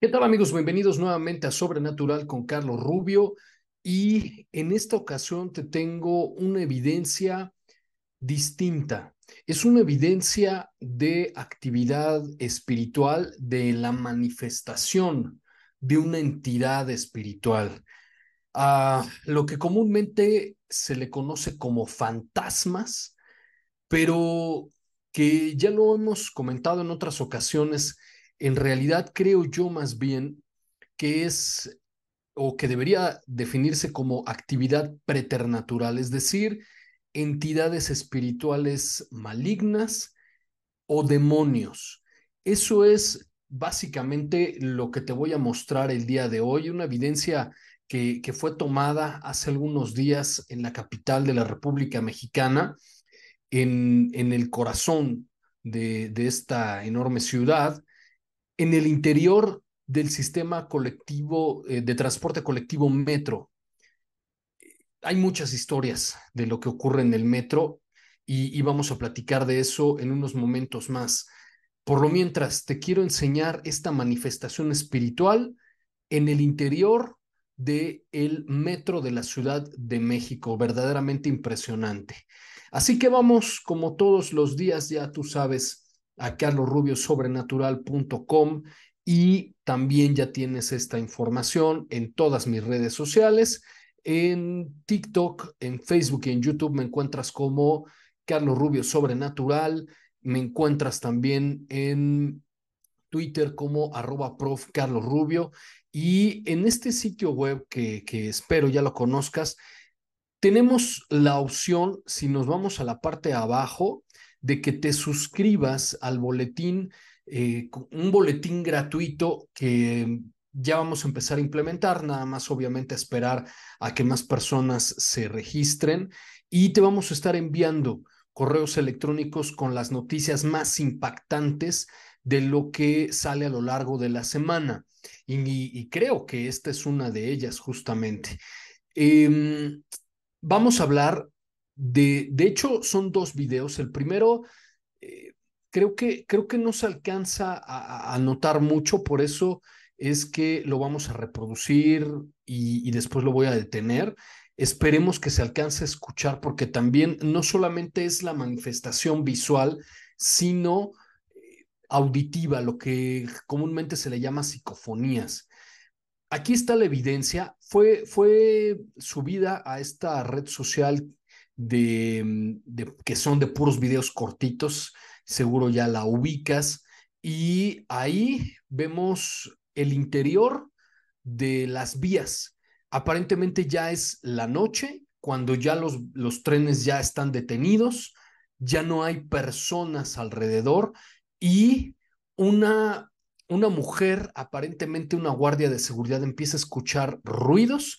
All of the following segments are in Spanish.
¿Qué tal amigos? Bienvenidos nuevamente a Sobrenatural con Carlos Rubio y en esta ocasión te tengo una evidencia distinta. Es una evidencia de actividad espiritual, de la manifestación de una entidad espiritual. A lo que comúnmente se le conoce como fantasmas, pero que ya lo hemos comentado en otras ocasiones, en realidad creo yo más bien que es o que debería definirse como actividad preternatural, es decir, entidades espirituales malignas o demonios. Eso es básicamente lo que te voy a mostrar el día de hoy, una evidencia que, que fue tomada hace algunos días en la capital de la República Mexicana, en, en el corazón de, de esta enorme ciudad, en el interior del sistema colectivo eh, de transporte colectivo metro. Hay muchas historias de lo que ocurre en el metro y, vamos a platicar de eso en unos momentos más. Por lo mientras, te quiero enseñar esta manifestación espiritual en el interior del el metro de la Ciudad de México, verdaderamente impresionante. Así que vamos, como todos los días, ya tú sabes, a carlosrubiosobrenatural.com y también ya tienes esta información en todas mis redes sociales. En TikTok, en Facebook y en YouTube me encuentras como Carlos Rubio Sobrenatural. Me encuentras también en Twitter como arroba prof Carlos Rubio. Y en este sitio web que, que espero ya lo conozcas, tenemos la opción, si nos vamos a la parte de abajo, de que te suscribas al boletín, eh, un boletín gratuito que ya vamos a empezar a implementar, nada más obviamente esperar a que más personas se registren y te vamos a estar enviando correos electrónicos con las noticias más impactantes de lo que sale a lo largo de la semana. Y, creo que esta es una de ellas justamente. Eh, vamos a hablar de, de hecho, son dos videos. El primero, eh, creo, que, creo que no se alcanza a, notar mucho, por eso es que lo vamos a reproducir y, y después lo voy a detener. Esperemos que se alcance a escuchar porque también no solamente es la manifestación visual, sino eh, auditiva, lo que comúnmente se le llama psicofonías. Aquí está la evidencia. Fue, fue subida a esta red social de, de, que son de puros videos cortitos, seguro ya la ubicas, y ahí vemos el interior de las vías. Aparentemente ya es la noche, cuando ya los, los trenes ya están detenidos, ya no hay personas alrededor y una, una mujer, aparentemente una guardia de seguridad, empieza a escuchar ruidos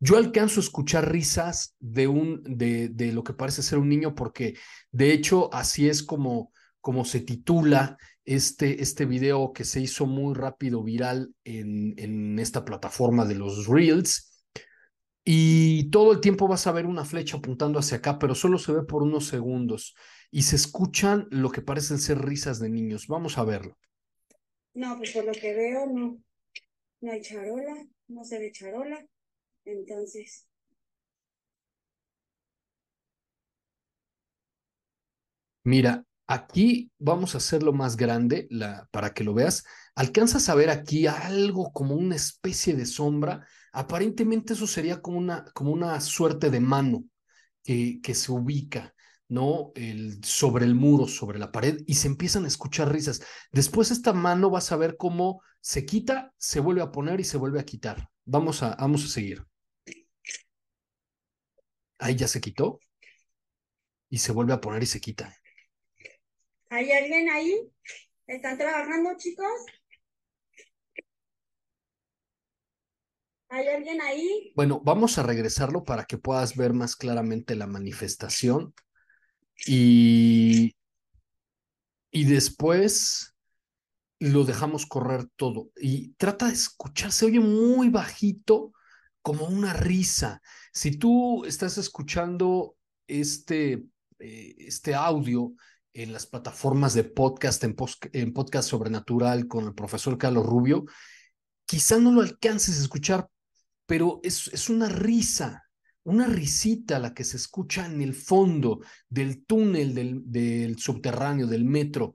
yo alcanzo a escuchar risas de, un, de, de, lo que parece ser un niño porque de hecho así es como, como se titula este, este video que se hizo muy rápido viral en, en esta plataforma de los Reels. Y todo el tiempo vas a ver una flecha apuntando hacia acá, pero solo se ve por unos segundos. Y se escuchan lo que parecen ser risas de niños. Vamos a verlo. No, pues por lo que veo, no, no hay charola, no se ve charola. Entonces, Mira, Aquí vamos a hacerlo más grande la, para que lo veas. Alcanzas a ver aquí algo como una especie de sombra. Aparentemente eso sería como una, como una suerte de mano que, que se ubica. ¿no? El, sobre el muro, sobre la pared, y se empiezan a escuchar risas. Después esta mano vas a ver cómo se quita, se vuelve a poner y se vuelve a quitar. Vamos a, vamos a seguir. Ahí ya se quitó y se vuelve a poner y se quita. ¿Hay alguien ahí? ¿Están trabajando, chicos? ¿Hay alguien ahí? Bueno, vamos a regresarlo para que puedas ver más claramente la manifestación y, y después lo dejamos correr todo. Y trata de escuchar, se oye muy bajito, como una risa. Si tú estás escuchando este, eh, este audio en las plataformas de podcast, en, podcast sobrenatural con el profesor Carlos Rubio, quizá no lo alcances a escuchar, pero es, es una risa, una risita la que se escucha en el fondo del túnel del, del subterráneo, del metro.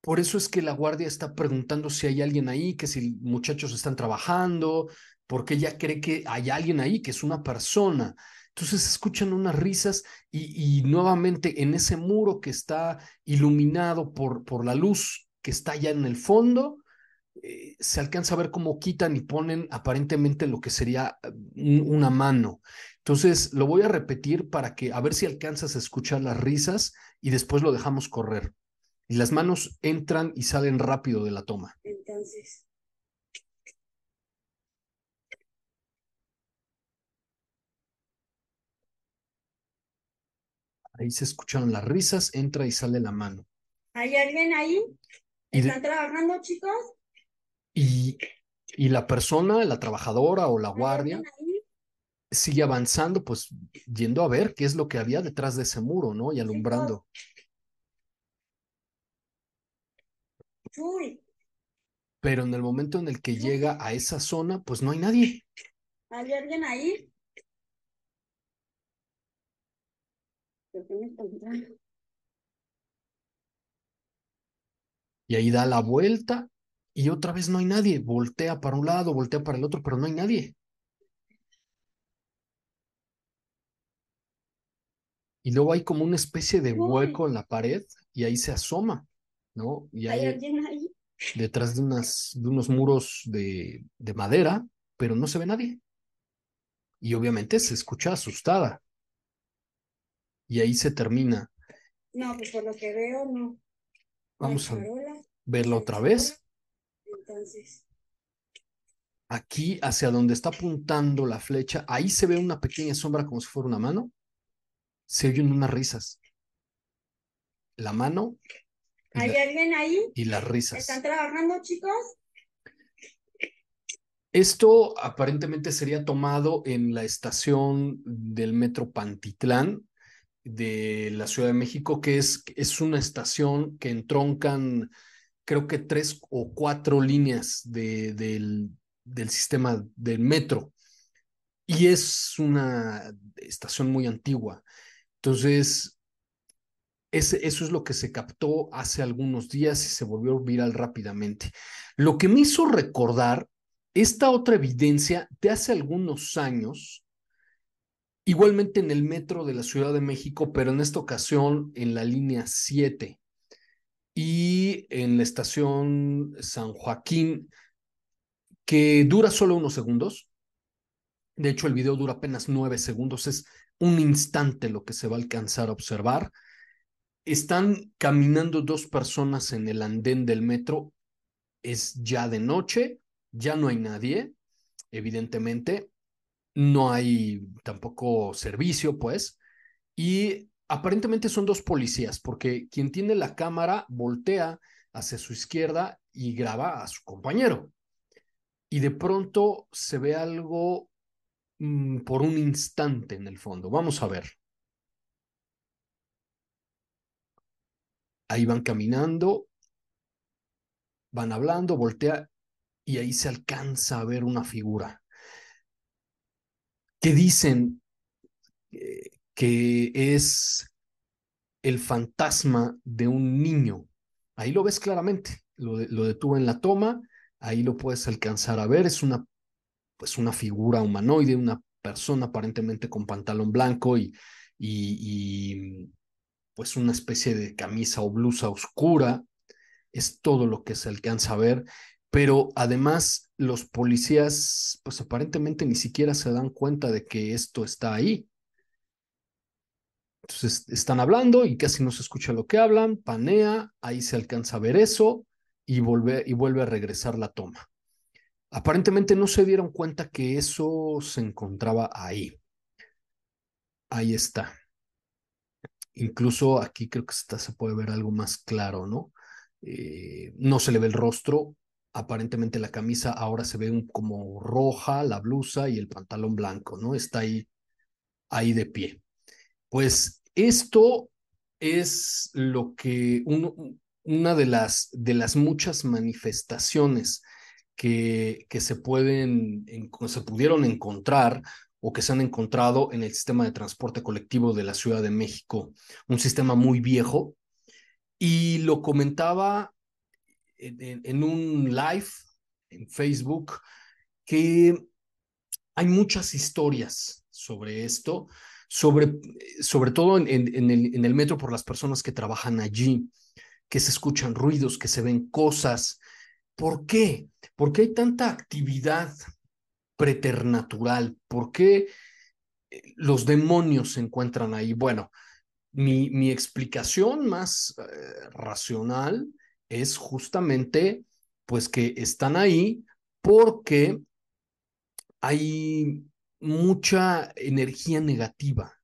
Por eso es que la guardia está preguntando si hay alguien ahí, que si muchachos están trabajando, porque ella cree que hay alguien ahí, que es una persona. Entonces escuchan unas risas y, y, nuevamente en ese muro que está iluminado por, por la luz que está allá en el fondo, eh, se alcanza a ver cómo quitan y ponen aparentemente lo que sería un, una mano. Entonces lo voy a repetir para que a ver si alcanzas a escuchar las risas y después lo dejamos correr. Y las manos entran y salen rápido de la toma. Entonces. Ahí se escucharon las risas, entra y sale la mano. ¿Hay alguien ahí? De- ¿Están trabajando, chicos? y, y la persona, la trabajadora o la ¿Hay guardia, sigue avanzando, pues yendo a ver qué es lo que había detrás de ese muro, ¿no? Y alumbrando. Chuy, Pero en el momento en el que llega a esa zona, pues no hay nadie. ¿hay alguien ahí? ¿Por qué me encontraron? Y ahí da la vuelta y otra vez no hay nadie. Voltea para un lado, voltea para el otro, pero no hay nadie. Y luego hay como una especie de hueco en la pared y ahí se asoma, ¿no? Y ¿Hay ahí alguien ahí? detrás de, unas, de unos muros de, de madera, pero no se ve nadie. Y obviamente se escucha asustada. Y ahí se termina. No, pues por lo que veo, no. Vamos a verla otra vez. Entonces, Aquí, hacia donde está apuntando la flecha, ahí se ve una pequeña sombra como si fuera una mano. Se oyen unas risas. La mano ¿hay la- alguien ahí? y las risas. ¿Están trabajando, chicos? Esto aparentemente sería tomado en la estación del metro Pantitlán de la Ciudad de México, que es, es una estación que entroncan, creo que tres o cuatro líneas de, del, del sistema del metro. Y es una estación muy antigua. Entonces, eso es lo que se captó hace algunos días y se volvió viral rápidamente. Lo que me hizo recordar esta otra evidencia de hace algunos años, igualmente en el metro de la Ciudad de México, pero en esta ocasión en la línea 7 y en la estación San Joaquín, que dura solo unos segundos. De hecho, el video dura apenas nueve segundos, es un instante lo que se va a alcanzar a observar. Están caminando dos personas en el andén del metro, es ya de noche, ya no hay nadie, evidentemente, no hay tampoco servicio, pues, y aparentemente son dos policías, porque quien tiene la cámara voltea hacia su izquierda y graba a su compañero. Y de pronto se ve algo mm, por un instante en el fondo. Vamos a ver. Ahí van caminando, van hablando, voltea y ahí se alcanza a ver una figura. Que dicen eh, que es el fantasma de un niño. Ahí lo ves claramente, lo, lo detuvo en la toma, ahí lo puedes alcanzar a ver, es una, pues una figura humanoide, una persona aparentemente con pantalón blanco y, y, y pues una especie de camisa o blusa oscura, es todo lo que se alcanza a ver, pero además los policías pues aparentemente ni siquiera se dan cuenta de que esto está ahí. Entonces están hablando y casi no se escucha lo que hablan, panea, ahí se alcanza a ver eso y vuelve, y vuelve a regresar la toma. Aparentemente no se dieron cuenta que eso se encontraba ahí. Ahí está. Incluso aquí creo que se puede ver algo más claro, ¿no? Eh, no se le ve el rostro. Aparentemente la camisa ahora se ve como roja, la blusa y el pantalón blanco, ¿no? Está ahí, ahí de pie. Pues esto es lo que una de las, de las muchas manifestaciones que, que se, pueden, se pudieron encontrar o que se han encontrado en el sistema de transporte colectivo de la Ciudad de México, un sistema muy viejo. Y lo comentaba en, un live en Facebook que hay muchas historias sobre esto, sobre, sobre todo en, en el metro por las personas que trabajan allí, que se escuchan ruidos, que se ven cosas. ¿Por qué? ¿Por qué hay tanta actividad preternatural? ¿Por qué eh, los demonios se encuentran ahí? Bueno, mi, mi explicación más eh, racional es justamente pues que están ahí porque hay mucha energía negativa.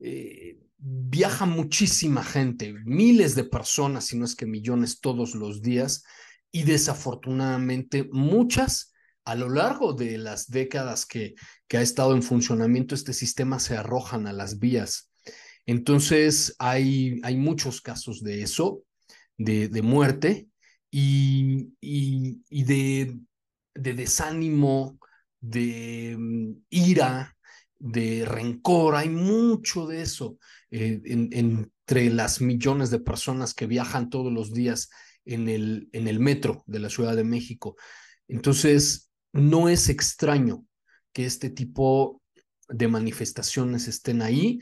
Eh, viaja muchísima gente, miles de personas, si no es que millones todos los días, y desafortunadamente muchas a lo largo de las décadas que, que ha estado en funcionamiento este sistema se arrojan a las vías. Entonces hay, hay muchos casos de eso, de, muerte y, y, y de, de, desánimo, de mm, ira, de rencor, hay mucho de eso eh, en, entre las millones de personas que viajan todos los días en el, en el metro de la Ciudad de México. Entonces, no es extraño que este tipo de manifestaciones estén ahí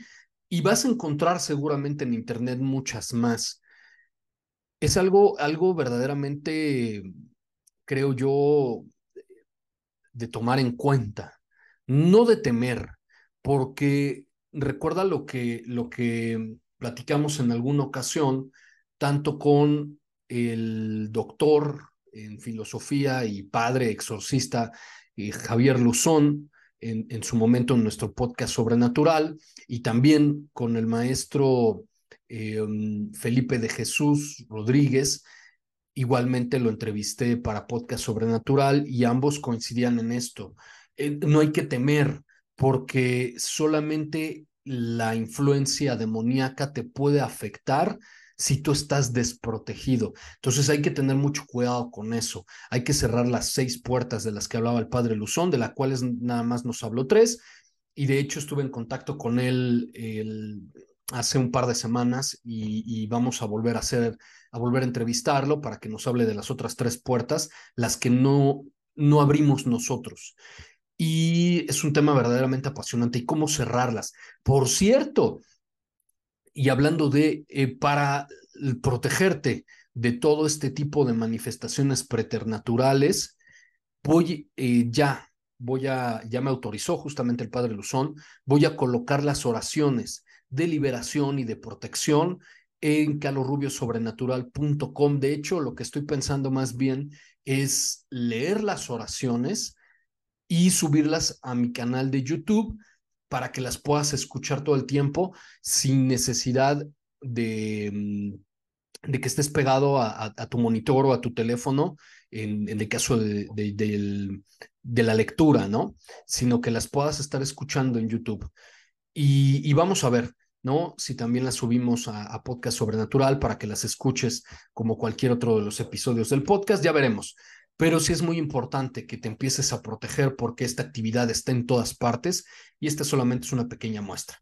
y vas a encontrar seguramente en Internet muchas más. Es algo, algo verdaderamente, creo yo, de tomar en cuenta, no de temer, porque recuerda lo que, lo que platicamos en alguna ocasión, tanto con el doctor en filosofía y padre exorcista eh, Javier Luzón, en, en, su momento en nuestro podcast sobrenatural, y también con el maestro eh, Felipe de Jesús Rodríguez. Igualmente lo entrevisté para podcast sobrenatural y ambos coincidían en esto. Eh, no hay que temer porque solamente la influencia demoníaca te puede afectar si tú estás desprotegido. Entonces hay que tener mucho cuidado con eso. Hay que cerrar las seis puertas de las que hablaba el padre Luzón, de las cuales nada más nos habló tres. Y de hecho estuve en contacto con él el, hace un par de semanas y, vamos a volver a hacer, a volver a entrevistarlo para que nos hable de las otras tres puertas, las que no, no abrimos nosotros. Y es un tema verdaderamente apasionante y cómo cerrarlas. Por cierto, y hablando de, eh, para protegerte de todo este tipo de manifestaciones preternaturales, voy eh, ya, voy a, ya me autorizó justamente el padre Luzón, voy a colocar las oraciones de liberación y de protección en calorrubiosobrenatural.com. De hecho, lo que estoy pensando más bien es leer las oraciones y subirlas a mi canal de YouTube para que las puedas escuchar todo el tiempo sin necesidad de, mm, que estés pegado a, tu monitor o a tu teléfono en, el caso de, la lectura, ¿no? Sino que las puedas estar escuchando en YouTube. Y vamos a ver, ¿no? Si también las subimos a, a, Podcast Sobrenatural para que las escuches como cualquier otro de los episodios del podcast, ya veremos pero sí es muy importante que te empieces a proteger porque esta actividad está en todas partes y esta solamente es una pequeña muestra.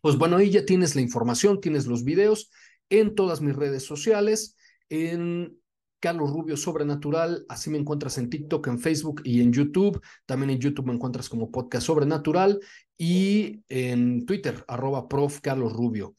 Pues bueno, ahí ya tienes la información, tienes los videos en todas mis redes sociales, en Carlos Rubio Sobrenatural, así me encuentras en TikTok, en Facebook y en YouTube. También en YouTube me encuentras como Podcast Sobrenatural y en Twitter, arroba prof Carlos Rubio.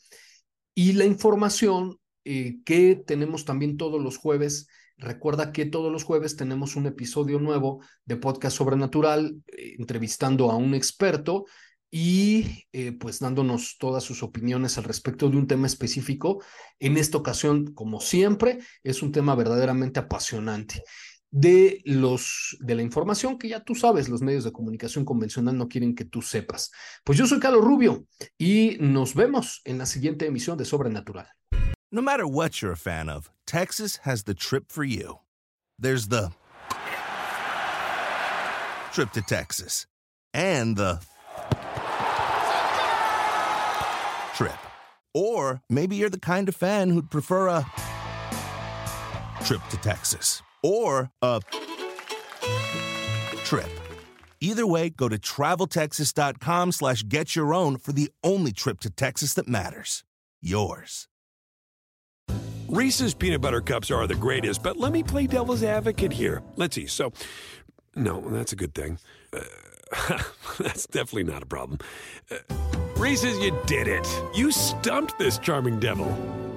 Y la información eh, que tenemos también todos los jueves. Recuerda que todos los jueves tenemos un episodio nuevo de Podcast Sobrenatural, eh, entrevistando a un experto y eh, pues dándonos todas sus opiniones al respecto de un tema específico. En esta ocasión, como siempre, es un tema verdaderamente apasionante de los de la información que ya tú sabes, los medios de comunicación convencional no quieren que tú sepas. Pues yo soy Carlos Rubio y nos vemos en la siguiente emisión de Sobrenatural. No matter what you're a fan of, Texas has the trip for you. There's the trip to Texas and the trip. Or maybe you're the kind of fan who'd prefer a trip to Texas or a trip. Either way, go to traveltexas.com slash get your own for the only trip to Texas that matters. Yours. Reese's peanut butter cups are the greatest, but let me play devil's advocate here. Let's see. So, no, that's a good thing. Uh, that's definitely not a problem. Uh, Reese's, you did it. You stumped this charming devil.